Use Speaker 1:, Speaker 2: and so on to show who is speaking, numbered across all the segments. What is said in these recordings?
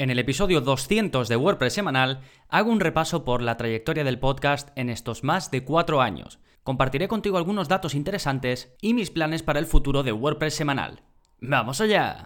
Speaker 1: En el episodio 200 de WordPress semanal hago un repaso por la trayectoria del podcast en estos más de cuatro años. Compartiré contigo algunos datos interesantes y mis planes para el futuro de WordPress semanal. ¡Vamos allá!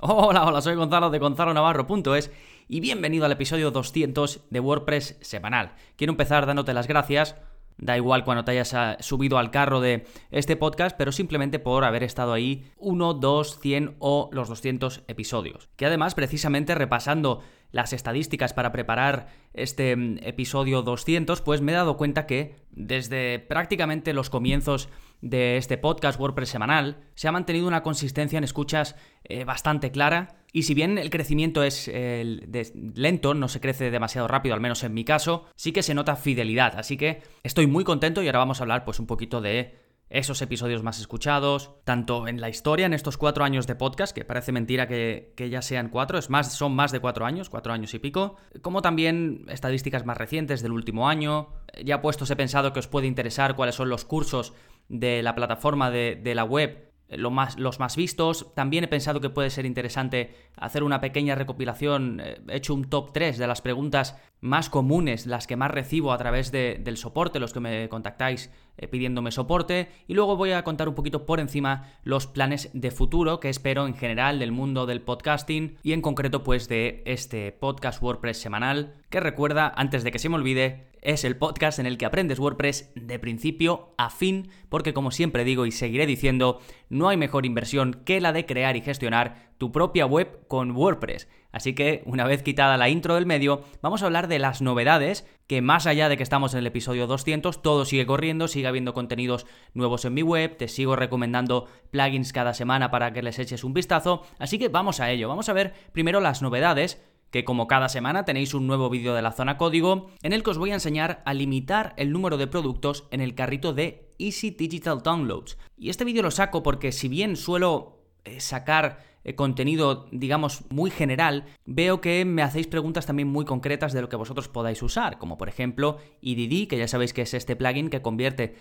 Speaker 1: Hola, hola, soy Gonzalo de gonzalonavarro.es y bienvenido al episodio 200 de WordPress semanal. Quiero empezar dándote las gracias Da igual cuando te hayas ah, subido al carro de este podcast, pero simplemente por haber estado ahí 1, 2, 100 o los 200 episodios. Que además, precisamente repasando las estadísticas para preparar este mm, episodio 200, pues me he dado cuenta que desde prácticamente los comienzos de este podcast WordPress semanal se ha mantenido una consistencia en escuchas eh, bastante clara y si bien el crecimiento es lento, no se crece demasiado rápido, al menos en mi caso, sí que se nota fidelidad. Así que estoy muy contento y ahora vamos a hablar pues un poquito de esos episodios más escuchados, tanto en la historia, en estos cuatro años de podcast, que parece mentira que, ya sean cuatro, es más, son más de cuatro años, cuatro años y pico, como también estadísticas más recientes del último año. Ya puestos he pensado que os puede interesar cuáles son los cursos de la plataforma de, de la web más, los más vistos. También he pensado que puede ser interesante hacer una pequeña recopilación, eh, he hecho un top 3 de las preguntas más comunes, las que más recibo a través del soporte, los que me contactáis eh, pidiéndome soporte, y luego voy a contar un poquito por encima los planes de futuro que espero en general del mundo del podcasting y en concreto pues de este podcast WordPress semanal, que recuerda, antes de que se me olvide, es el podcast en el que aprendes WordPress de principio a fin, porque como siempre digo y seguiré diciendo, no hay mejor inversión que la de crear y gestionar tu propia web con WordPress. Así que, una vez quitada la intro del medio, vamos a hablar de las novedades, que más allá de que estamos en el episodio 200, todo sigue corriendo, sigue habiendo contenidos nuevos en mi web, te sigo recomendando plugins cada semana para que les eches un vistazo, así que vamos a ello, vamos a ver primero las novedades, que como cada semana tenéis un nuevo vídeo de la zona código en el que os voy a enseñar a limitar el número de productos en el carrito de Easy Digital Downloads. Y este vídeo lo saco porque si bien suelo eh, sacar contenido, digamos, muy general, veo que me hacéis preguntas también muy concretas de lo que vosotros podáis usar, como por ejemplo EDD, que ya sabéis que es este plugin que convierte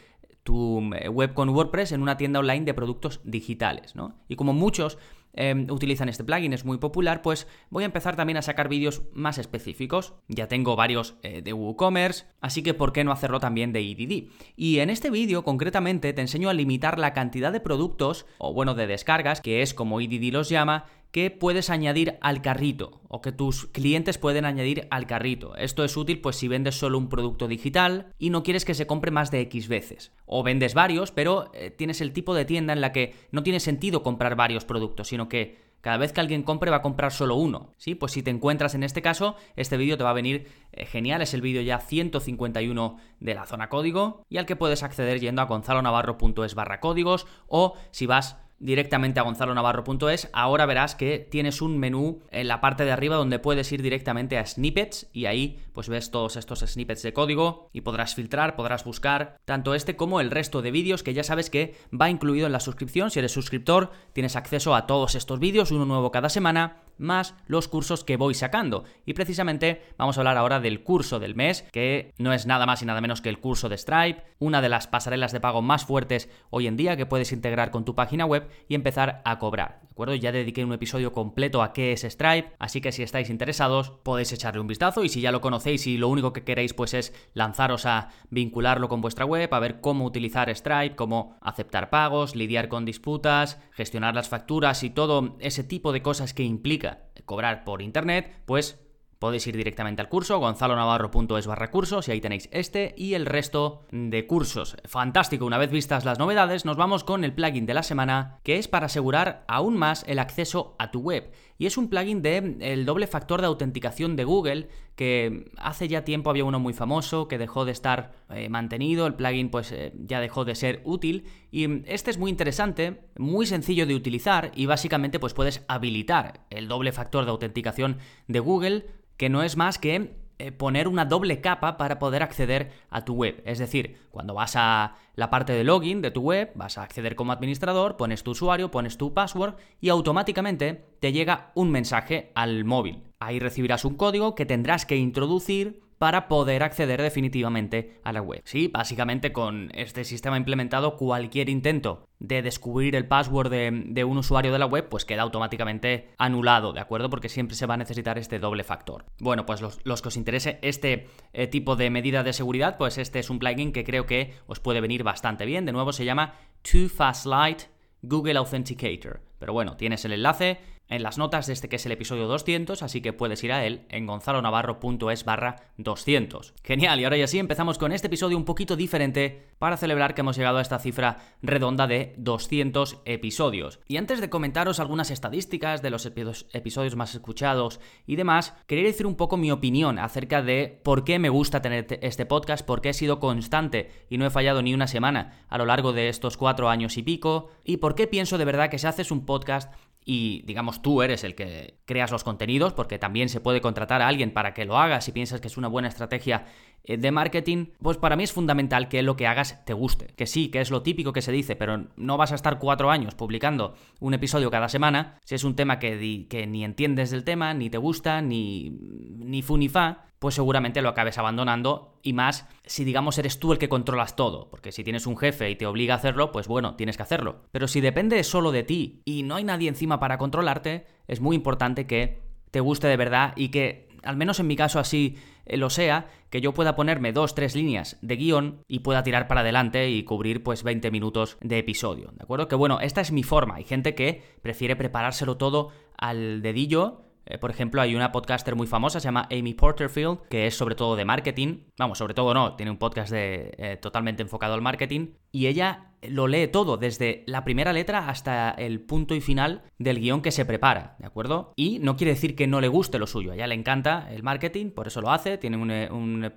Speaker 1: tu eh, web con WordPress en una tienda online de productos digitales, ¿no? Y como muchos Em, utilizan este plugin, es muy popular, pues voy a empezar también a sacar vídeos más específicos. Ya tengo varios eh, de WooCommerce, así que ¿por qué no hacerlo también de EDD? Y en este vídeo concretamente te enseño a limitar la cantidad de productos, o bueno, de descargas, que es como EDD los llama, que puedes añadir al carrito o que tus clientes pueden añadir al carrito. Esto es útil pues si vendes solo un producto digital y no quieres que se compre más de X veces. O vendes varios, pero eh, tienes el tipo de tienda en la que no tiene sentido comprar varios productos, sino que cada vez que alguien compre va a comprar solo uno. ¿sí? Pues si te encuentras en este caso, este vídeo te va a venir eh, genial. Es el vídeo ya 151 de la zona código y al que puedes acceder yendo a gonzalonavarro.es barra códigos o si vas directamente a gonzalonavarro.es, ahora verás que tienes un menú en la parte de arriba donde puedes ir directamente a snippets y ahí pues ves todos estos snippets de código y podrás filtrar, podrás buscar tanto este como el resto de vídeos que ya sabes que va incluido en la suscripción. Si eres suscriptor tienes acceso a todos estos vídeos, uno nuevo cada semana más los cursos que voy sacando. Y precisamente vamos a hablar ahora del curso del mes, que no es nada más y nada menos que el curso de Stripe, una de las pasarelas de pago más fuertes hoy en día que puedes integrar con tu página web y empezar a cobrar. ¿De acuerdo? Ya dediqué un episodio completo a qué es Stripe, así que si estáis interesados podéis echarle un vistazo y si ya lo conocéis y lo único que queréis pues es lanzaros a vincularlo con vuestra web, a ver cómo utilizar Stripe, cómo aceptar pagos, lidiar con disputas, gestionar las facturas y todo ese tipo de cosas que implica cobrar por internet, pues podéis ir directamente al curso, gonzalonavarro.es barra cursos, y ahí tenéis este y el resto de cursos. Fantástico, una vez vistas las novedades, nos vamos con el plugin de la semana, que es para asegurar aún más el acceso a tu web. Y es un plugin de el doble factor de autenticación de Google, que hace ya tiempo había uno muy famoso, que dejó de estar eh, mantenido, el plugin pues eh, ya dejó de ser útil, y este es muy interesante, muy sencillo de utilizar, y básicamente pues puedes habilitar el doble factor de autenticación de Google, que no es más que eh, poner una doble capa para poder acceder a tu web. Es decir, cuando vas a la parte de login de tu web, vas a acceder como administrador, pones tu usuario, pones tu password y automáticamente te llega un mensaje al móvil. Ahí recibirás un código que tendrás que introducir para poder acceder definitivamente a la web. Sí, básicamente con este sistema implementado cualquier intento de descubrir el password de, un usuario de la web, pues queda automáticamente anulado, ¿de acuerdo? Porque siempre se va a necesitar este doble factor. Bueno, pues los, que os interese este eh, tipo de medida de seguridad, pues este es un plugin que creo que os puede venir bastante bien. De nuevo se llama Too Fast Light Google Authenticator. Pero bueno, tienes el enlace en las notas de este que es el episodio 200, así que puedes ir a él en gonzalonavarro.es barra 200. Genial, y ahora ya sí empezamos con este episodio un poquito diferente para celebrar que hemos llegado a esta cifra redonda de 200 episodios. Y antes de comentaros algunas estadísticas de los episodios más escuchados y demás, quería decir un poco mi opinión acerca de por qué me gusta tener este podcast, por qué he sido constante y no he fallado ni una semana a lo largo de estos cuatro años y pico, y por qué pienso de verdad que si haces un podcast y digamos tú eres el que creas los contenidos, porque también se puede contratar a alguien para que lo haga si piensas que es una buena estrategia eh, de marketing, pues para mí es fundamental que lo que hagas te guste. Que sí, que es lo típico que se dice, pero no vas a estar cuatro años publicando un episodio cada semana si es un tema que, que ni entiendes del tema, ni te gusta, ni, ni fu ni fa pues seguramente lo acabes abandonando y más si digamos eres tú el que controlas todo, porque si tienes un jefe y te obliga a hacerlo, pues bueno, tienes que hacerlo. Pero si depende solo de ti y no hay nadie encima para controlarte, es muy importante que te guste de verdad y que, al menos en mi caso así eh, lo sea, que yo pueda ponerme dos, tres líneas de guion y pueda tirar para adelante y cubrir pues 20 minutos de episodio, ¿de acuerdo? Que bueno, esta es mi forma. Hay gente que prefiere preparárselo todo al dedillo por ejemplo, hay una podcaster muy famosa, se llama Amy Porterfield, que es sobre todo de marketing. Vamos, sobre todo no, tiene un podcast de, eh, totalmente enfocado al marketing. Y ella lo lee todo, desde la primera letra hasta el punto y final del guion que se prepara, ¿de acuerdo? Y no quiere decir que no le guste lo suyo, a ella le encanta el marketing, por eso lo hace, tiene un,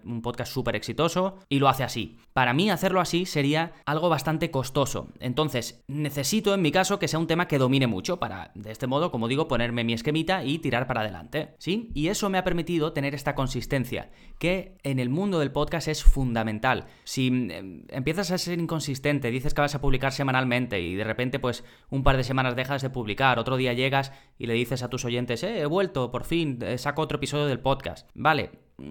Speaker 1: un, podcast súper exitoso y lo hace así. Para mí hacerlo así sería algo bastante costoso, entonces necesito en mi caso que sea un tema que domine mucho para, de este modo, como digo, ponerme mi esquemita y tirar para adelante, ¿sí? Y eso me ha permitido tener esta consistencia, que en el mundo del podcast es fundamental. Si em, empiezas a ser inconsistente, dices que vas a publicar semanalmente y de repente pues un par de semanas dejas de publicar, otro día llegas y le dices a tus oyentes, eh, he vuelto, por fin, eh, saco otro episodio del podcast. Vale,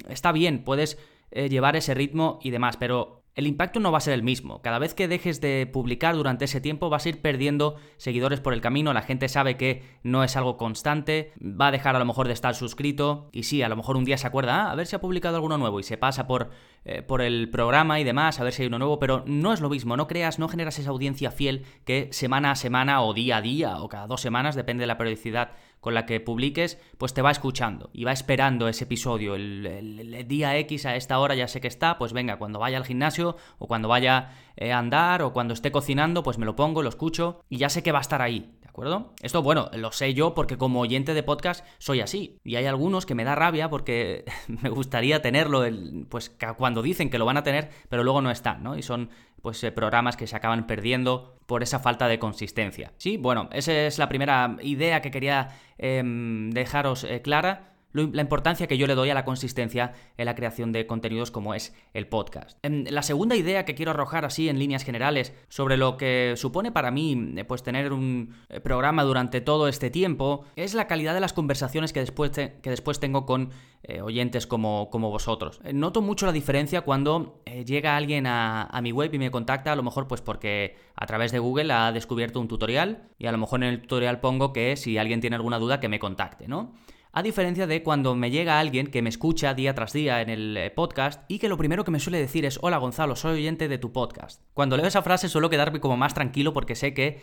Speaker 1: está bien, puedes eh, llevar ese ritmo y demás, pero el impacto no va a ser el mismo. Cada vez que dejes de publicar durante ese tiempo vas a ir perdiendo seguidores por el camino, la gente sabe que no es algo constante, va a dejar a lo mejor de estar suscrito y sí, a lo mejor un día se acuerda, ah, a ver si ha publicado alguno nuevo y se pasa por, eh, por el programa y demás, a ver si hay uno nuevo, pero no es lo mismo, no creas, no generas esa audiencia fiel que semana a semana o día a día o cada dos semanas, depende de la periodicidad con la que publiques, pues te va escuchando y va esperando ese episodio. El, día X a esta hora ya sé que está, pues venga, cuando vaya al gimnasio o cuando vaya eh, a andar o cuando esté cocinando, pues me lo pongo, lo escucho y ya sé que va a estar ahí. ¿De acuerdo? Esto, bueno, lo sé yo porque como oyente de podcast soy así. Y hay algunos que me da rabia porque me gustaría tenerlo, pues cuando dicen que lo van a tener, pero luego no están, ¿no? Y son pues eh, programas que se acaban perdiendo por esa falta de consistencia. Sí, bueno, esa es la primera idea que quería em, dejaros eh, clara la importancia que yo le doy a la consistencia en la creación de contenidos como es el podcast. Em, la segunda idea que quiero arrojar así en líneas generales sobre lo que supone para mí eh, pues tener un eh, programa durante todo este tiempo es la calidad de las conversaciones que después, que después tengo con eh, oyentes como, como vosotros. Noto mucho la diferencia cuando llega alguien a, a mi web y me contacta, a lo mejor pues porque a través de Google ha descubierto un tutorial y a lo mejor en el tutorial pongo que si alguien tiene alguna duda que me contacte, ¿no? A diferencia de cuando me llega alguien que me escucha día tras día en el eh, podcast y que lo primero que me suele decir es, hola Gonzalo, soy oyente de tu podcast. Cuando leo esa frase suelo quedarme como más tranquilo porque sé que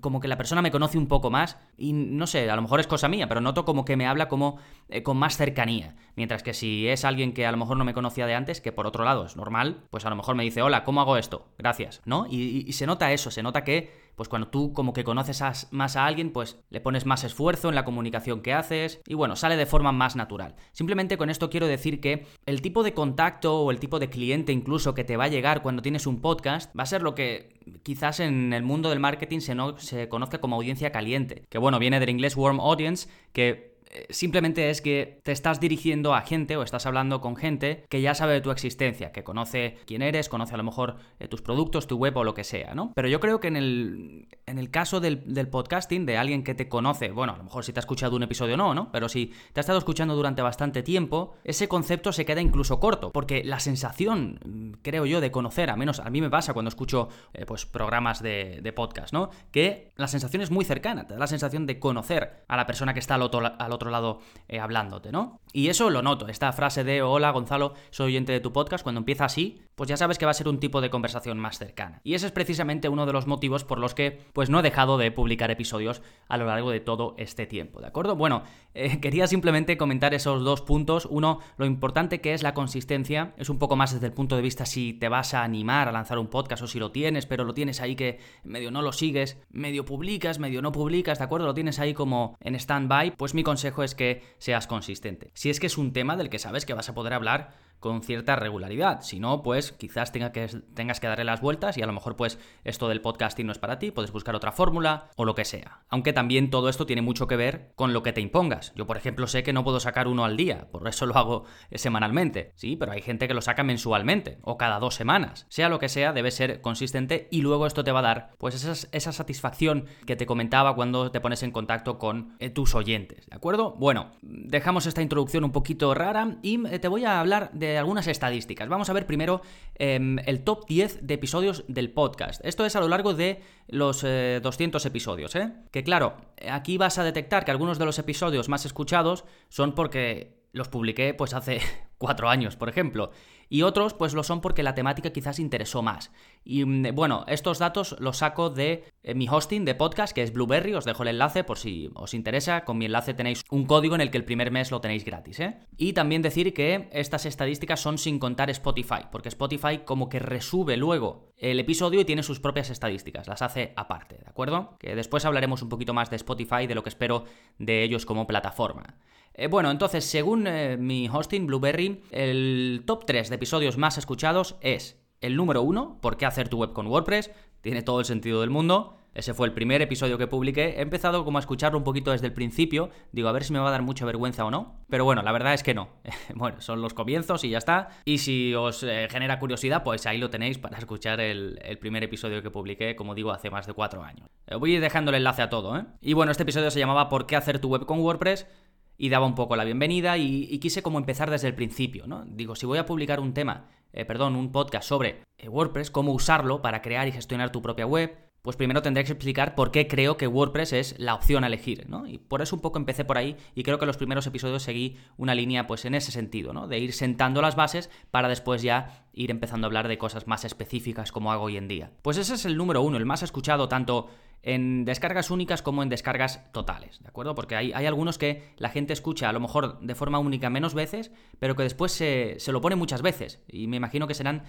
Speaker 1: como que la persona me conoce un poco más y no sé, a lo mejor es cosa mía, pero noto como que me habla como eh, con más cercanía. Mientras que si es alguien que a lo mejor no me conocía de antes, que por otro lado es normal, pues a lo mejor me dice, hola, ¿cómo hago esto? Gracias, ¿no? y se nota eso, se nota que pues cuando tú como que conoces más a alguien, pues le pones más esfuerzo en la comunicación que haces y bueno, sale de forma más natural. Simplemente con esto quiero decir que el tipo de contacto o el tipo de cliente incluso que te va a llegar cuando tienes un podcast va a ser lo que quizás en el mundo del marketing se, no, se conozca como audiencia caliente, que bueno, viene del inglés warm audience, que simplemente es que te estás dirigiendo a gente o estás hablando con gente que ya sabe de tu existencia, que conoce quién eres, conoce a lo mejor eh, tus productos, tu web o lo que sea, ¿no? Pero yo creo que en el, en el caso del, podcasting, de alguien que te conoce, bueno, a lo mejor si te ha escuchado un episodio no, ¿no? Pero si te ha estado escuchando durante bastante tiempo, ese concepto se queda incluso corto, porque la sensación, mm, creo yo, de conocer, a menos a mí me pasa cuando escucho eh, pues programas de, de, podcast, ¿no? Que la sensación es muy cercana, te da la sensación de conocer a la persona que está al otro, al otro lado eh, hablándote, ¿no? Y eso lo noto, esta frase de hola Gonzalo, soy oyente de tu podcast, cuando empieza así, pues ya sabes que va a ser un tipo de conversación más cercana. Y ese es precisamente uno de los motivos por los que pues no he dejado de publicar episodios a lo largo de todo este tiempo, ¿de acuerdo? Bueno, eh, quería simplemente comentar esos dos puntos. Uno, lo importante que es la consistencia, es un poco más desde el punto de vista si te vas a animar a lanzar un podcast o si lo tienes, pero lo tienes ahí que medio no lo sigues, medio publicas, medio no publicas, ¿de acuerdo? Lo tienes ahí como en stand-by, pues mi consejo es que seas consistente. Si es que es un tema del que sabes que vas a poder hablar con cierta regularidad. Si no, pues quizás tengas que darle las vueltas y a lo mejor pues esto del podcasting no es para ti, puedes buscar otra fórmula o lo que sea. Aunque también todo esto tiene mucho que ver con lo que te impongas. Yo, por ejemplo, sé que no puedo sacar uno al día, por eso lo hago semanalmente. Sí, pero hay gente que lo saca mensualmente o cada dos semanas. Sea lo que sea, debe ser consistente y luego esto te va a dar pues esa satisfacción que te comentaba cuando te pones en contacto con eh, tus oyentes. ¿De acuerdo? Bueno, dejamos esta introducción un poquito rara y eh, te voy a hablar de algunas estadísticas. Vamos a ver primero em, el top 10 de episodios del podcast. Esto es a lo largo de los 200 eh, episodios, ¿eh? Que claro, aquí vas a detectar que algunos de los episodios más escuchados son porque los publiqué pues hace cuatro años, por ejemplo. Y otros pues lo son porque la temática quizás interesó más. Y mm, bueno, estos datos los saco de eh, mi hosting de podcast, que es Blueberry, os dejo el enlace por si os interesa. Con mi enlace tenéis un código en el que el primer mes lo tenéis gratis, ¿eh? Y también decir que estas estadísticas son sin contar Spotify, porque Spotify como que resube luego el episodio y tiene sus propias estadísticas, las hace aparte, ¿de acuerdo? Que después hablaremos un poquito más de Spotify, de lo que espero de ellos como plataforma. Eh, bueno, entonces, según eh, mi hosting Blueberry, el top 3 de episodios más escuchados es el número 1, ¿por qué hacer tu web con WordPress? Tiene todo el sentido del mundo. Ese fue el primer episodio que publiqué. He empezado como a escucharlo un poquito desde el principio. Digo, a ver si me va a dar mucha vergüenza o no. Pero bueno, la verdad es que no. bueno, son los comienzos y ya está. Y si os eh, genera curiosidad, pues ahí lo tenéis para escuchar el, primer episodio que publiqué, como digo, hace más de cuatro años. voy a ir dejando el enlace a todo, ¿eh? Y bueno, este episodio se llamaba ¿Por qué hacer tu web con WordPress? Y daba un poco la bienvenida y, quise como empezar desde el principio, ¿no? Digo, si voy a publicar un tema, eh, perdón, un podcast sobre eh, WordPress, cómo usarlo para crear y gestionar tu propia web, pues primero tendré que explicar por qué creo que WordPress es la opción a elegir, ¿no? Y por eso un poco empecé por ahí y creo que los primeros episodios seguí una línea pues en ese sentido, ¿no? De ir sentando las bases para después ya ir empezando a hablar de cosas más específicas como hago hoy en día. Pues ese es el número uno, el más escuchado tanto en descargas únicas como en descargas totales, ¿de acuerdo? Porque hay, hay algunos que la gente escucha a lo mejor de forma única menos veces, pero que después se, se lo pone muchas veces. Y me imagino que serán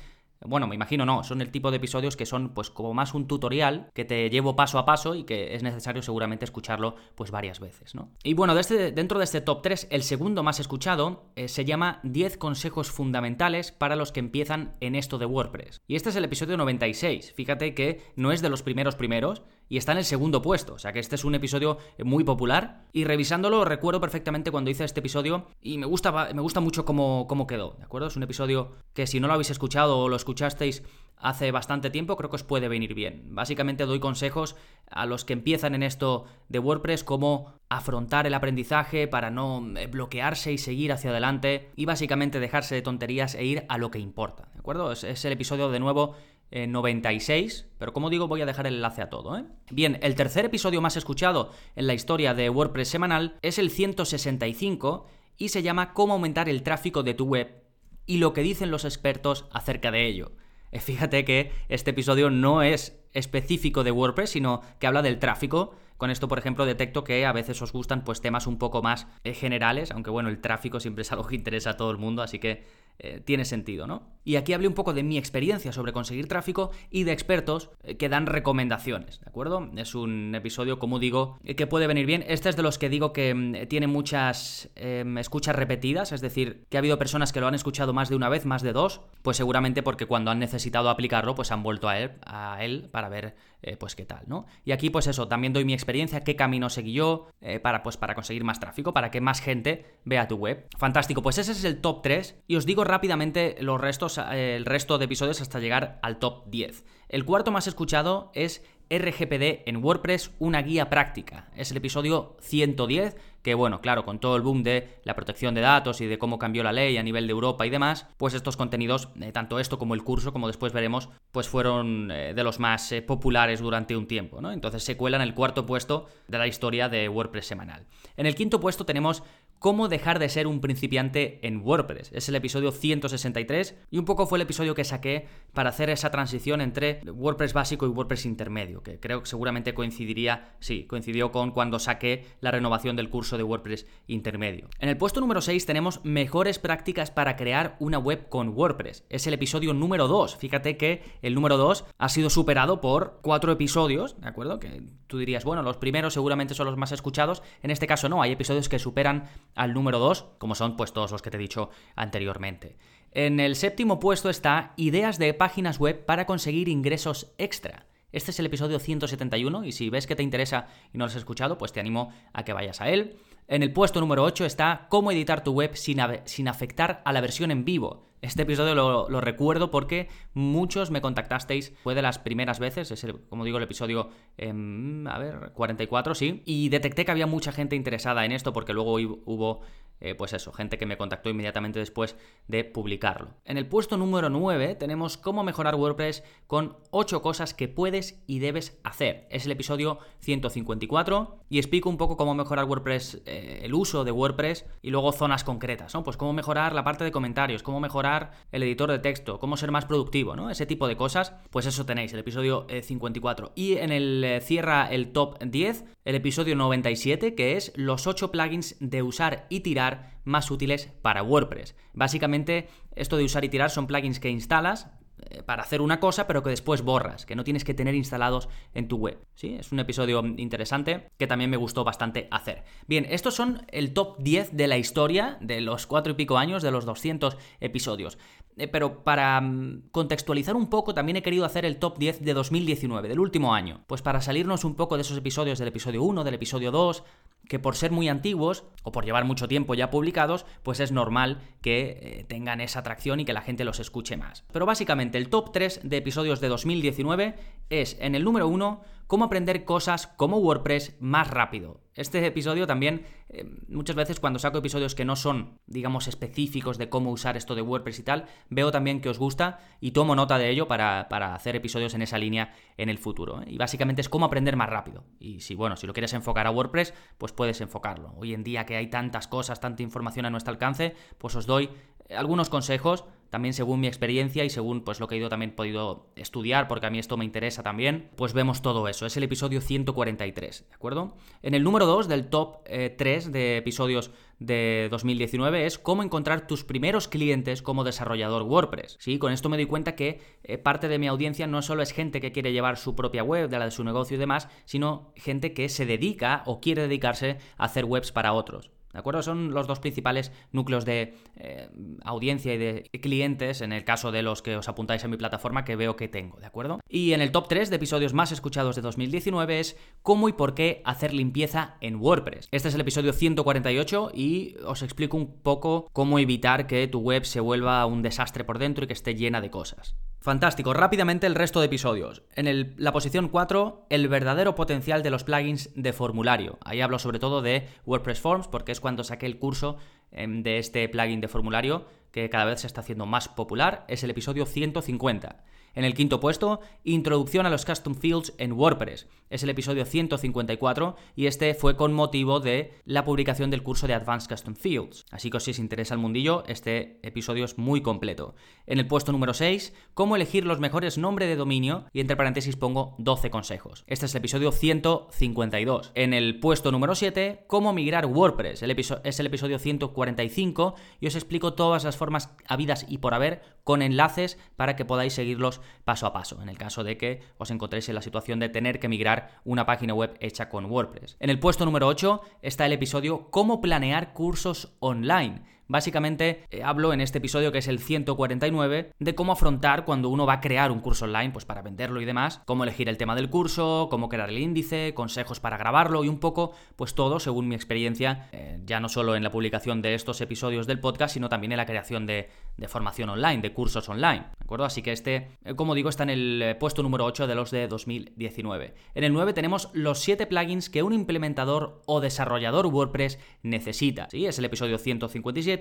Speaker 1: bueno, me imagino no, son el tipo de episodios que son pues como más un tutorial que te llevo paso a paso y que es necesario seguramente escucharlo pues varias veces, ¿no? Y bueno, este, dentro de este top 3, el segundo más escuchado eh, se llama 10 consejos fundamentales para los que empiezan en esto de WordPress. Y este es el episodio 96, fíjate que no es de los primeros primeros, y está en el segundo puesto. O sea que este es un episodio muy popular. Y revisándolo, recuerdo perfectamente cuando hice este episodio y me gusta, me gusta mucho cómo, cómo quedó. ¿De acuerdo? Es un episodio que si no lo habéis escuchado o lo escuchasteis hace bastante tiempo, creo que os puede venir bien. Básicamente doy consejos a los que empiezan en esto de WordPress, cómo afrontar el aprendizaje para no eh, bloquearse y seguir hacia adelante y básicamente dejarse de tonterías e ir a lo que importa. ¿De acuerdo? es el episodio de nuevo 96, pero como digo voy a dejar el enlace a todo. ¿eh? Bien, el tercer episodio más escuchado en la historia de WordPress semanal es el 165 y se llama Cómo aumentar el tráfico de tu web y lo que dicen los expertos acerca de ello. Eh, fíjate que este episodio no es específico de WordPress, sino que habla del tráfico. Con esto, por ejemplo, detecto que a veces os gustan pues temas un poco más eh, generales, aunque bueno, el tráfico siempre es algo que interesa a todo el mundo, así que eh, tiene sentido, ¿no? Y aquí hablé un poco de mi experiencia sobre conseguir tráfico y de expertos eh, que dan recomendaciones, ¿de acuerdo? Es un episodio, como digo, eh, que puede venir bien. Este es de los que digo que mm, tiene muchas em, escuchas repetidas, es decir, que ha habido personas que lo han escuchado más de una vez, más de dos, pues seguramente porque cuando han necesitado aplicarlo, pues han vuelto a él, a él para ver pues qué tal, ¿no? Y aquí pues eso, también doy mi experiencia, qué camino seguí yo para, pues, para conseguir más tráfico, para que más gente vea tu web. Fantástico, pues ese es el top 3 y os digo rápidamente los restos, eh, el resto de episodios hasta llegar al top 10. El cuarto más escuchado es RGPD en WordPress, una guía práctica. Es el episodio 110, que bueno, claro, con todo el boom de la protección de datos y de cómo cambió la ley a nivel de Europa y demás, pues estos contenidos, eh, tanto esto como el curso, como después veremos, pues fueron eh, de los más populares durante un tiempo, ¿no? Entonces se cuela en el cuarto puesto de la historia de WordPress semanal. En el quinto puesto tenemos Cómo dejar de ser un principiante en WordPress. Es el episodio 163 y un poco fue el episodio que saqué para hacer esa transición entre WordPress básico y WordPress intermedio, que creo que seguramente coincidiría, sí, coincidió con cuando saqué la renovación del curso de WordPress intermedio. En el puesto número 6 tenemos mejores prácticas para crear una web con WordPress. Es el episodio número 2. Fíjate que el número 2 ha sido superado por cuatro episodios, ¿de acuerdo? Que tú dirías, bueno, los primeros seguramente son los más escuchados. En este caso no, hay episodios que superan al número 2, como son pues todos los que te he dicho anteriormente. En el séptimo puesto está Ideas de páginas web para conseguir ingresos extra. Este es el episodio 171 y si ves que te interesa y no lo has escuchado, pues te animo a que vayas a él. En el puesto número 8 está Cómo editar tu web sin, sin afectar a la versión en vivo. Este episodio lo, recuerdo porque muchos me contactasteis, fue de las primeras veces, es como digo el episodio, a ver, 44, sí, y detecté que había mucha gente interesada en esto porque luego hubo eh, pues eso, gente que me contactó inmediatamente después de publicarlo. En el puesto número 9 tenemos cómo mejorar WordPress con 8 cosas que puedes y debes hacer. Es el episodio 154 y explico un poco cómo mejorar WordPress, eh, el uso de WordPress y luego zonas concretas, ¿no? Pues cómo mejorar la parte de comentarios, cómo mejorar el editor de texto, cómo ser más productivo, ¿no? Ese tipo de cosas, pues eso tenéis, el episodio 54. Eh, y en el cierra el top 10, el episodio 97, que es los 8 plugins de usar y tirar más útiles para WordPress. Básicamente, esto de usar y tirar son plugins que instalas eh, para hacer una cosa, pero que después borras, que no tienes que tener instalados en tu web. ¿sí? Es un episodio interesante que también me gustó bastante hacer. Bien, estos son el top 10 de la historia de los cuatro y pico años, de los 200 episodios. Eh, pero para mm, contextualizar un poco, también he querido hacer el top 10 de 2019, del último año. Pues para salirnos un poco de esos episodios del episodio 1, del episodio 2, que por ser muy antiguos o por llevar mucho tiempo ya publicados, pues es normal que eh, tengan esa atracción y que la gente los escuche más. Pero básicamente el top 3 de episodios de 2019 es en el número 1 cómo aprender cosas como WordPress más rápido. Este episodio también, eh, muchas veces cuando saco episodios que no son, digamos, específicos de cómo usar esto de WordPress y tal, veo también que os gusta y tomo nota de ello para, hacer episodios en esa línea en el futuro. ¿eh? Y básicamente es cómo aprender más rápido. Y si, bueno, si lo quieres enfocar a WordPress, pues puedes enfocarlo. Hoy en día que hay tantas cosas, tanta información a nuestro alcance, pues os doy algunos consejos también según mi experiencia y según pues lo que he ido también podido estudiar, porque a mí esto me interesa también, pues vemos todo eso. Es el episodio 143, ¿de acuerdo? En el número 2 del top 3 eh, de episodios de 2019 es cómo encontrar tus primeros clientes como desarrollador WordPress. Sí, con esto me doy cuenta que eh, parte de mi audiencia no solo es gente que quiere llevar su propia web, de la de su negocio y demás, sino gente que se dedica o quiere dedicarse a hacer webs para otros. ¿De acuerdo? Son los dos principales núcleos de eh, audiencia y de clientes, en el caso de los que os apuntáis a mi plataforma, que veo que tengo, ¿de acuerdo? Y en el top 3 de episodios más escuchados de 2019 es cómo y por qué hacer limpieza en WordPress. Este es el episodio 148 y os explico un poco cómo evitar que tu web se vuelva un desastre por dentro y que esté llena de cosas. Fantástico, rápidamente el resto de episodios. En la posición 4, el verdadero potencial de los plugins de formulario. Ahí hablo sobre todo de WordPress Forms porque es cuando saqué el curso em, de este plugin de formulario que cada vez se está haciendo más popular. Es el episodio 150. En el quinto puesto, Introducción a los Custom Fields en WordPress. Es el episodio 154 y este fue con motivo de la publicación del curso de Advanced Custom Fields. Así que si os interesa el mundillo, este episodio es muy completo. En el puesto número 6, cómo elegir los mejores nombres de dominio y entre paréntesis pongo 12 consejos. Este es el episodio 152. En el puesto número 7, cómo migrar WordPress. El es el episodio 145 y os explico todas las formas habidas y por haber con enlaces para que podáis seguirlos paso a paso, en el caso de que os encontréis en la situación de tener que migrar una página web hecha con WordPress. En el puesto número 8 está el episodio Cómo planear cursos online. Básicamente eh, hablo en este episodio que es el 149 de cómo afrontar cuando uno va a crear un curso online, pues para venderlo y demás, cómo elegir el tema del curso, cómo crear el índice, consejos para grabarlo y un poco, pues todo según mi experiencia, eh, ya no solo en la publicación de estos episodios del podcast, sino también en la creación de, formación online, de cursos online, ¿de acuerdo? Así que este, eh, como digo, está en el puesto número 8 de los de 2019. En el 9 tenemos los 7 plugins que un implementador o desarrollador WordPress necesita. Sí, es el episodio 157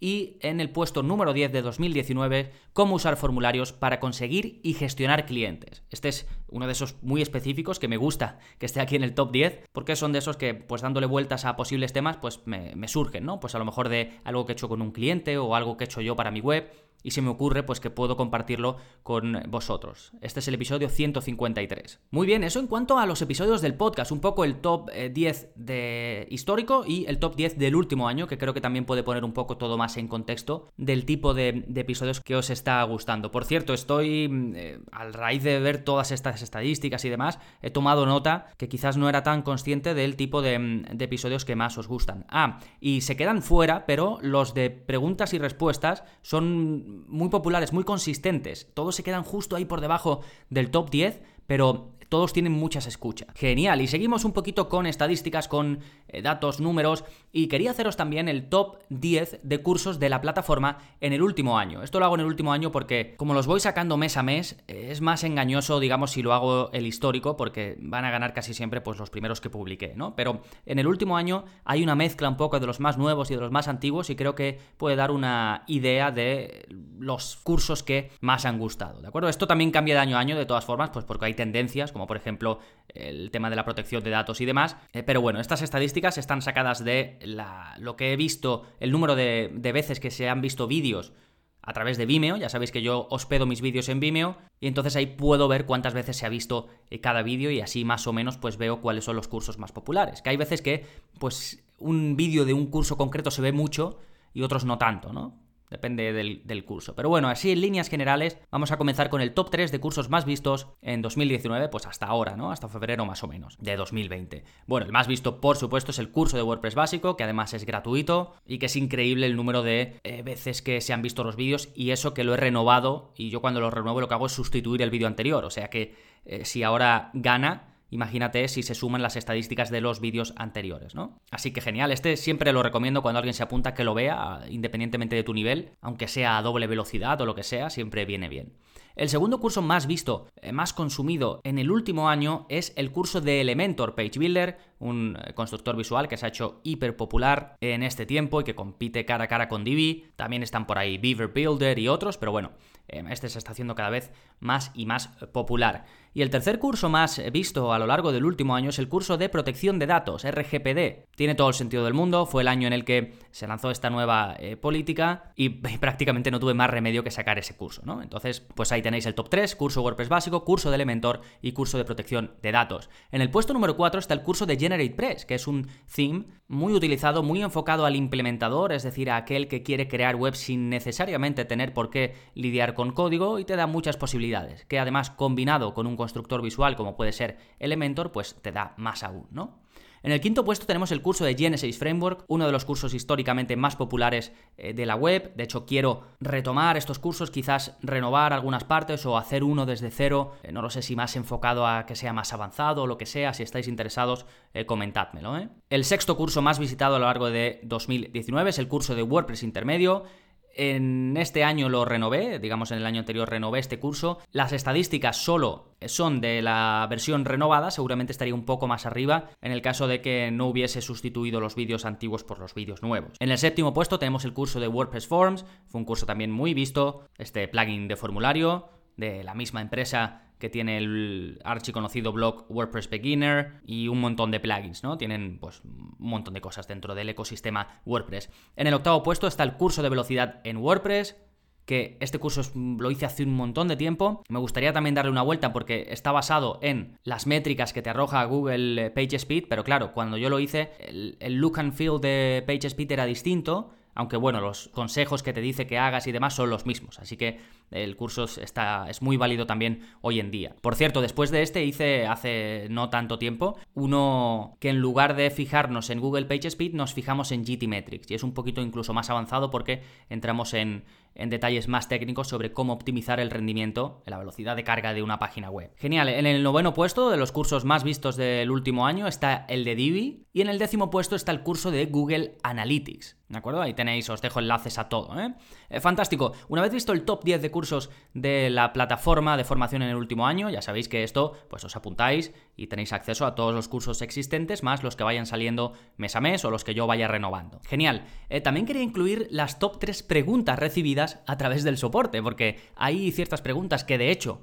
Speaker 1: y en el puesto número 10 de 2019, cómo usar formularios para conseguir y gestionar clientes. Este es uno de esos muy específicos que me gusta que esté aquí en el top 10, porque son de esos que, pues dándole vueltas a posibles temas, pues me, me surgen, ¿no? Pues a lo mejor de algo que he hecho con un cliente o algo que he hecho yo para mi web y se me ocurre pues que puedo compartirlo con vosotros. Este es el episodio 153. Muy bien, eso en cuanto a los episodios del podcast, un poco el top 10 eh, de histórico y el top 10 del último año, que creo que también puede poner un poco todo más en contexto del tipo de, episodios que os está gustando. Por cierto, estoy, mm, eh, al raíz de ver todas estas estadísticas y demás, he tomado nota que quizás no era tan consciente del tipo de, mm, de episodios que más os gustan. Ah, y se quedan fuera, pero los de preguntas y respuestas son muy populares, muy consistentes. Todos se quedan justo ahí por debajo del top 10, pero todos tienen muchas escuchas. Genial, y seguimos un poquito con estadísticas, con eh, datos, números, y quería haceros también el top 10 de cursos de la plataforma en el último año. Esto lo hago en el último año porque como los voy sacando mes a mes, es más engañoso, digamos, si lo hago el histórico, porque van a ganar casi siempre pues los primeros que publiqué, ¿no? Pero en el último año hay una mezcla un poco de los más nuevos y de los más antiguos y creo que puede dar una idea de los cursos que más han gustado, ¿de acuerdo? Esto también cambia de año a año de todas formas, pues porque hay tendencias, como por ejemplo el tema de la protección de datos y demás. Eh, pero bueno, estas estadísticas están sacadas de lo que he visto, el número de, veces que se han visto vídeos a través de Vimeo, ya sabéis que yo hospedo mis vídeos en Vimeo y entonces ahí puedo ver cuántas veces se ha visto eh, cada vídeo y así más o menos pues veo cuáles son los cursos más populares. Que hay veces que pues un vídeo de un curso concreto se ve mucho y otros no tanto, ¿no? Depende del, curso. Pero bueno, así en líneas generales, vamos a comenzar con el top 3 de cursos más vistos en 2019, pues hasta ahora, ¿no? Hasta febrero más o menos, de 2020. Bueno, el más visto, por supuesto, es el curso de WordPress básico, que además es gratuito y que es increíble el número de eh, veces que se han visto los vídeos y eso que lo he renovado y yo cuando lo renuevo lo que hago es sustituir el vídeo anterior. O sea que eh, si ahora gana, Imagínate si se suman las estadísticas de los vídeos anteriores, ¿no? Así que genial, este siempre lo recomiendo cuando alguien se apunta que lo vea, independientemente de tu nivel, aunque sea a doble velocidad o lo que sea, siempre viene bien. El segundo curso más visto, eh, más consumido en el último año es el curso de Elementor Page Builder, un eh, constructor visual que se ha hecho hiper popular en este tiempo y que compite cara a cara con Divi. También están por ahí Beaver Builder y otros, pero bueno, eh, este se está haciendo cada vez más y más popular. Y el tercer curso más visto a lo largo del último año es el curso de protección de datos, RGPD. Tiene todo el sentido del mundo, fue el año en el que se lanzó esta nueva eh, política y, prácticamente no tuve más remedio que sacar ese curso, ¿no? Entonces, pues ahí tenéis el top 3, curso WordPress básico, curso de Elementor y curso de protección de datos. En el puesto número 4 está el curso de GeneratePress, que es un theme muy utilizado, muy enfocado al implementador, es decir, a aquel que quiere crear web sin necesariamente tener por qué lidiar con código y te da muchas posibilidades, que además combinado con un constructor visual como puede ser Elementor, pues te da más aún, ¿no? En el quinto puesto tenemos el curso de Genesis Framework, uno de los cursos históricamente más populares eh, de la web. De hecho, quiero retomar estos cursos, quizás renovar algunas partes o hacer uno desde cero. Eh, no lo sé si más enfocado a que sea más avanzado o lo que sea. Si estáis interesados, eh, comentádmelo. El sexto curso más visitado a lo largo de 2019 es el curso de WordPress intermedio. En este año lo renové, digamos en el año anterior renové este curso. Las estadísticas solo son de la versión renovada, seguramente estaría un poco más arriba en el caso de que no hubiese sustituido los vídeos antiguos por los vídeos nuevos. En el séptimo puesto tenemos el curso de WordPress Forms, fue un curso también muy visto, este plugin de formulario de la misma empresa que tiene el archiconocido blog WordPress Beginner y un montón de plugins, ¿no? Tienen pues un montón de cosas dentro del ecosistema WordPress. En el octavo puesto está el curso de velocidad en WordPress, que este curso lo hice hace un montón de tiempo. Me gustaría también darle una vuelta porque está basado en las métricas que te arroja Google PageSpeed, pero claro, cuando yo lo hice, el look and feel de PageSpeed era distinto aunque bueno, los consejos que te dice que hagas y demás son los mismos, así que el curso está, es muy válido también hoy en día. Por cierto, después de este hice hace no tanto tiempo uno que en lugar de fijarnos en Google PageSpeed nos fijamos en GTmetrix y es un poquito incluso más avanzado porque entramos en, en detalles más técnicos sobre cómo optimizar el rendimiento, la velocidad de carga de una página web. Genial, en el noveno puesto de los cursos más vistos del último año está el de Divi y en el décimo puesto está el curso de Google Analytics. ¿De acuerdo? Ahí tenéis, os dejo enlaces a todo. ¿eh? Eh, fantástico. Una vez visto el top 10 de cursos de la plataforma de formación en el último año, ya sabéis que esto, pues os apuntáis y tenéis acceso a todos los cursos existentes, más los que vayan saliendo mes a mes o los que yo vaya renovando. Genial. Eh, también quería incluir las top 3 preguntas recibidas a través del soporte, porque hay ciertas preguntas que de hecho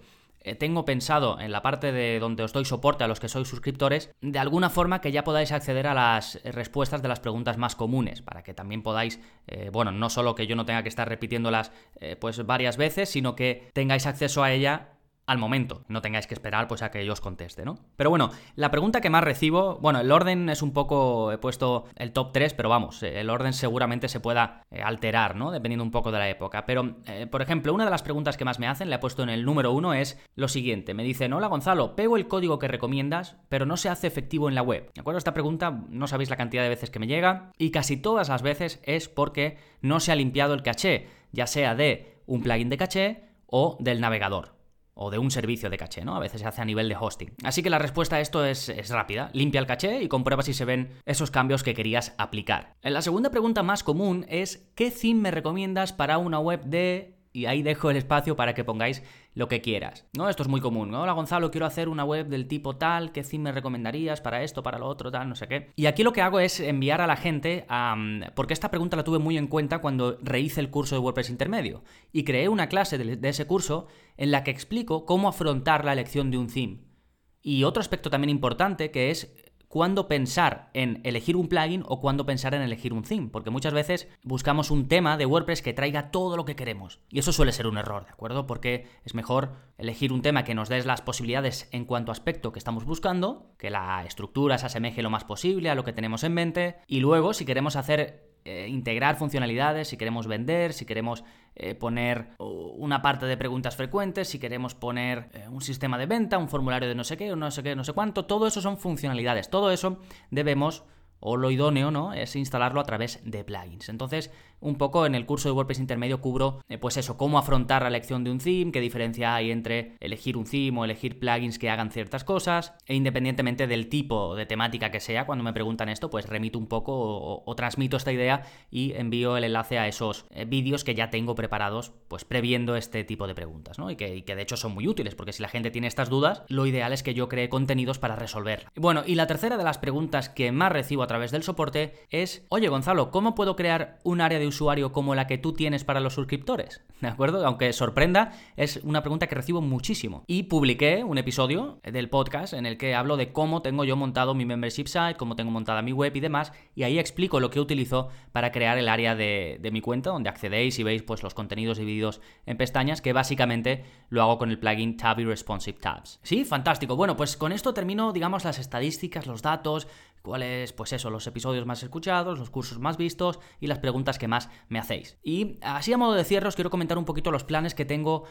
Speaker 1: tengo pensado en la parte de donde os doy soporte a los que sois suscriptores, de alguna forma que ya podáis acceder a las respuestas de las preguntas más comunes, para que también podáis, eh, bueno, no solo que yo no tenga que estar repitiéndolas eh, pues varias veces, sino que tengáis acceso a ella al momento, no tengáis que esperar pues a que yo os conteste, ¿no? Pero bueno, la pregunta que más recibo, bueno, el orden es un poco, he puesto el top 3, pero vamos, eh, el orden seguramente se pueda eh, alterar, ¿no? Dependiendo un poco de la época. Pero, eh, por ejemplo, una de las preguntas que más me hacen, le he puesto en el número 1, es lo siguiente. Me dicen, hola Gonzalo, pego el código que recomiendas, pero no se hace efectivo en la web. ¿De acuerdo? Esta pregunta no sabéis la cantidad de veces que me llega y casi todas las veces es porque no se ha limpiado el caché, ya sea de un plugin de caché o del navegador o de un servicio de caché, ¿no? A veces se hace a nivel de hosting. Así que la respuesta a esto es, rápida. Limpia el caché y comprueba si se ven esos cambios que querías aplicar. La segunda pregunta más común es ¿qué theme me recomiendas para una web de y ahí dejo el espacio para que pongáis lo que quieras. ¿no? Esto es muy común. ¿no? Hola Gonzalo, quiero hacer una web del tipo tal, ¿qué theme me recomendarías para esto, para lo otro, tal, no sé qué? Y aquí lo que hago es enviar a la gente a... Porque esta pregunta la tuve muy en cuenta cuando rehice el curso de WordPress intermedio. Y creé una clase de, ese curso en la que explico cómo afrontar la elección de un theme. Y otro aspecto también importante que es cuándo pensar en elegir un plugin o cuándo pensar en elegir un theme, porque muchas veces buscamos un tema de WordPress que traiga todo lo que queremos. Y eso suele ser un error, ¿de acuerdo? Porque es mejor elegir un tema que nos dé las posibilidades en cuanto a aspecto que estamos buscando, que la estructura se asemeje lo más posible a lo que tenemos en mente, y luego si queremos hacer eh, integrar funcionalidades, si queremos vender, si queremos eh, poner una parte de preguntas frecuentes, si queremos poner eh, un sistema de venta, un formulario de no sé qué, no sé qué, no sé cuánto, todo eso son funcionalidades. Todo eso debemos o lo idóneo, ¿no? Es instalarlo a través de plugins. Entonces, un poco en el curso de WordPress intermedio cubro, eh, pues eso, cómo afrontar la elección de un theme, qué diferencia hay entre elegir un theme o elegir plugins que hagan ciertas cosas, e independientemente del tipo de temática que sea, cuando me preguntan esto, pues remito un poco o, transmito esta idea y envío el enlace a esos eh, vídeos que ya tengo preparados, pues previendo este tipo de preguntas, ¿no? Y que, y que de hecho son muy útiles, porque si la gente tiene estas dudas, lo ideal es que yo cree contenidos para resolver. Bueno, y la tercera de las preguntas que más recibo a través del soporte es, oye Gonzalo, ¿cómo puedo crear un área de usuario como la que tú tienes para los suscriptores? ¿De acuerdo? Aunque sorprenda, es una pregunta que recibo muchísimo. Y publiqué un episodio del podcast en el que hablo de cómo tengo yo montado mi membership site, cómo tengo montada mi web y demás, y ahí explico lo que utilizo para crear el área de, mi cuenta, donde accedéis y veis pues los contenidos divididos en pestañas, que básicamente lo hago con el plugin Tabby Responsive Tabs. Sí, fantástico. Bueno, pues con esto termino, digamos, las estadísticas, los datos, cuáles, pues eso, los episodios más escuchados, los cursos más vistos y las preguntas que más me hacéis. Y así a modo de cierre os quiero comentar un poquito los planes que tengo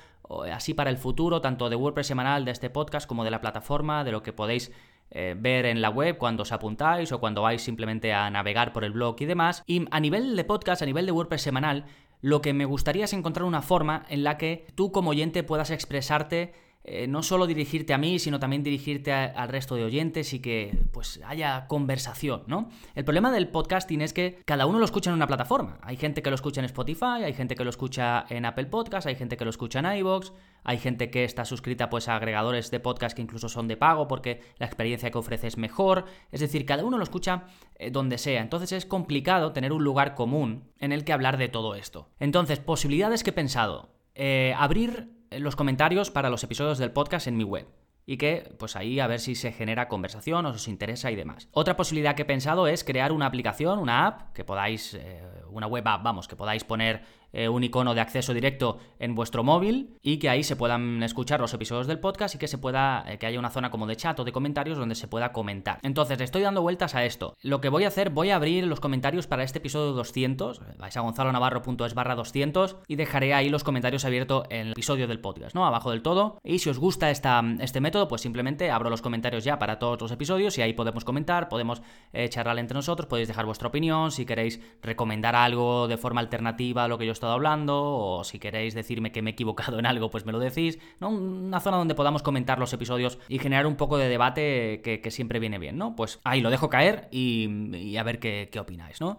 Speaker 1: así para el futuro, tanto de WordPress semanal de este podcast como de la plataforma, de lo que podéis eh, ver en la web cuando os apuntáis o cuando vais simplemente a navegar por el blog y demás. Y a nivel de podcast, a nivel de WordPress semanal, lo que me gustaría es encontrar una forma en la que tú como oyente puedas expresarte eh, no solo dirigirte a mí, sino también dirigirte al resto de oyentes y que pues haya conversación, ¿no? El problema del podcasting es que cada uno lo escucha en una plataforma. Hay gente que lo escucha en Spotify, hay gente que lo escucha en Apple Podcast, hay gente que lo escucha en iVoox, hay gente que está suscrita pues a agregadores de podcast que incluso son de pago porque la experiencia que ofrece es mejor. Es decir, cada uno lo escucha eh, donde sea. Entonces es complicado tener un lugar común en el que hablar de todo esto. Entonces, posibilidades que he pensado. Eh, abrir los comentarios para los episodios del podcast en mi web y que pues ahí a ver si se genera conversación o si os interesa y demás. Otra posibilidad que he pensado es crear una aplicación, una app, que podáis, eh, una web app, vamos, que podáis poner eh, un icono de acceso directo en vuestro móvil y que ahí se puedan escuchar los episodios del podcast y que se pueda, eh, que haya una zona como de chat o de comentarios donde se pueda comentar. Entonces, estoy dando vueltas a esto. Lo que voy a hacer, voy a abrir los comentarios para este episodio 200, vais a gonzalonavarro.es barra 200 y dejaré ahí los comentarios abiertos en el episodio del podcast, ¿no? Abajo del todo. Y si os gusta esta, este método, pues simplemente abro los comentarios ya para todos los episodios y ahí podemos comentar, podemos eh, charlar entre nosotros, podéis dejar vuestra opinión, si queréis recomendar algo de forma alternativa a lo que yo estado hablando, o si queréis decirme que me he equivocado en algo, pues me lo decís, ¿no? Una zona donde podamos comentar los episodios y generar un poco de debate que, siempre viene bien, ¿no? Pues ahí lo dejo caer y, a ver qué, qué opináis, ¿no?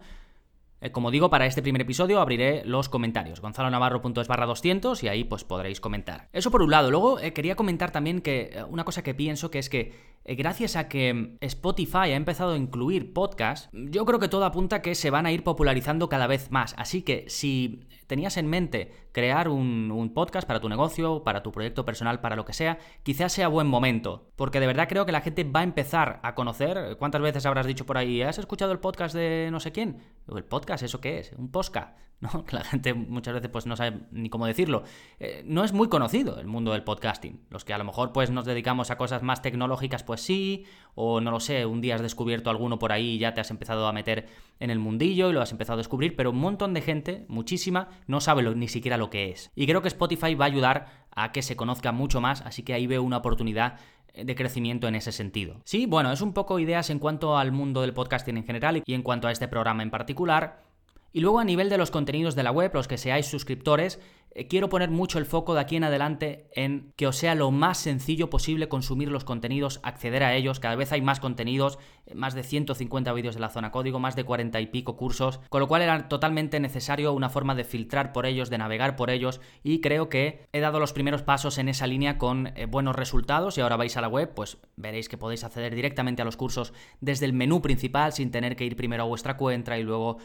Speaker 1: Eh, como digo, para este primer episodio abriré los comentarios, gonzalonavarro.es barra 200 y ahí pues podréis comentar. Eso por un lado. Luego eh, quería comentar también que eh, una cosa que pienso que es que gracias a que Spotify ha empezado a incluir podcasts, yo creo que todo apunta a que se van a ir popularizando cada vez más. Así que si tenías en mente crear un, podcast para tu negocio, para tu proyecto personal, para lo que sea, quizás sea buen momento. Porque de verdad creo que la gente va a empezar a conocer. ¿Cuántas veces habrás dicho por ahí, ¿has escuchado el podcast de no sé quién? ¿El podcast? ¿Eso qué es? ¿Un posca? ¿No? Que la gente muchas veces pues no sabe ni cómo decirlo. Eh, no es muy conocido el mundo del podcasting. Los que a lo mejor pues nos dedicamos a cosas más tecnológicas, pues sí. O no lo sé, un día has descubierto alguno por ahí y ya te has empezado a meter en el mundillo y lo has empezado a descubrir. Pero un montón de gente, muchísima, no sabe ni siquiera lo que es. Y creo que Spotify va a ayudar a que se conozca mucho más, así que ahí veo una oportunidad de crecimiento en ese sentido. Sí, bueno, es un poco ideas en cuanto al mundo del podcasting en general y en cuanto a este programa en particular. Y luego a nivel de los contenidos de la web, los que seáis suscriptores, quiero poner mucho el foco de aquí en adelante en que os sea lo más sencillo posible consumir los contenidos, acceder a ellos. Cada vez hay más contenidos, eh, más de 150 vídeos de la zona código, más de 40 y pico cursos, con lo cual era totalmente necesario una forma de filtrar por ellos, de navegar por ellos y creo que he dado los primeros pasos en esa línea con eh, buenos resultados y ahora vais a la web, pues veréis que podéis acceder directamente a los cursos desde el menú principal sin tener que ir primero a vuestra cuenta y luego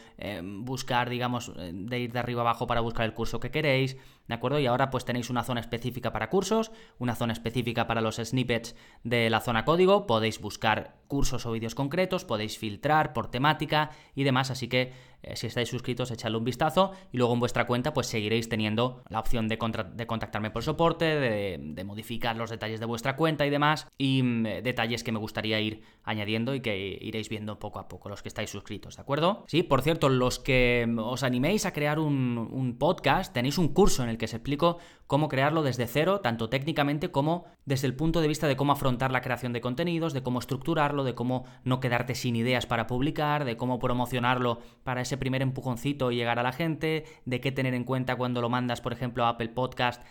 Speaker 1: buscar, digamos, de ir de arriba abajo para buscar el curso que queréis days ¿de acuerdo? Y ahora pues tenéis una zona específica para cursos, una zona específica para los snippets de la zona código, podéis buscar cursos o vídeos concretos, podéis filtrar por temática y demás, así que eh, si estáis suscritos, echadle un vistazo y luego en vuestra cuenta pues seguiréis teniendo la opción de, de contactarme por soporte, de, modificar los detalles de vuestra cuenta y demás, y mm, detalles que me gustaría ir añadiendo y que iréis viendo poco a poco los que estáis suscritos, ¿de acuerdo? Sí, por cierto, los que mm, os animéis a crear un, un podcast, tenéis un curso en el que os explico cómo crearlo desde cero, tanto técnicamente como desde el punto de vista de cómo afrontar la creación de contenidos, de cómo estructurarlo, de cómo no quedarte sin ideas para publicar, de cómo promocionarlo para ese primer empujoncito y llegar a la gente, de qué tener en cuenta cuando lo mandas, por ejemplo, a Apple Podcast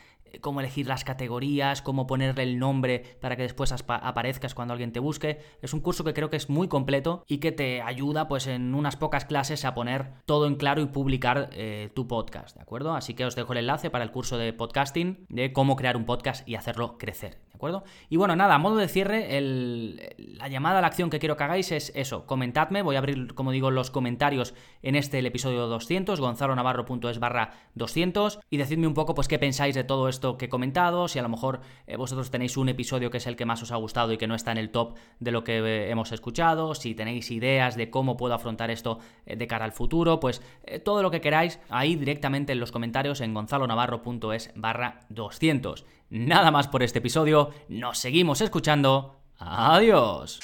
Speaker 1: cómo elegir las categorías, cómo ponerle el nombre para que después aparezcas cuando alguien te busque. Es un curso que creo que es muy completo y que te ayuda pues en unas pocas clases a poner todo en claro y publicar eh, tu podcast, ¿de acuerdo? Así que os dejo el enlace para el curso de podcasting, de cómo crear un podcast y hacerlo crecer. acuerdo? Y bueno, nada, a modo de cierre, la llamada a la acción que quiero que hagáis es eso, comentadme, voy a abrir, como digo, los comentarios en este episodio 200, gonzalonavarro.es barra 200, y decidme un poco pues qué pensáis de todo que he comentado, si a lo mejor eh, vosotros tenéis un episodio que es el que más os ha gustado y que no está en el top de lo que eh, hemos escuchado, si tenéis ideas de cómo puedo afrontar esto eh, de cara al futuro, pues todo lo que queráis ahí directamente en los comentarios en gonzalonavarro.es barra 200. Nada más por este episodio, nos seguimos escuchando. Adiós.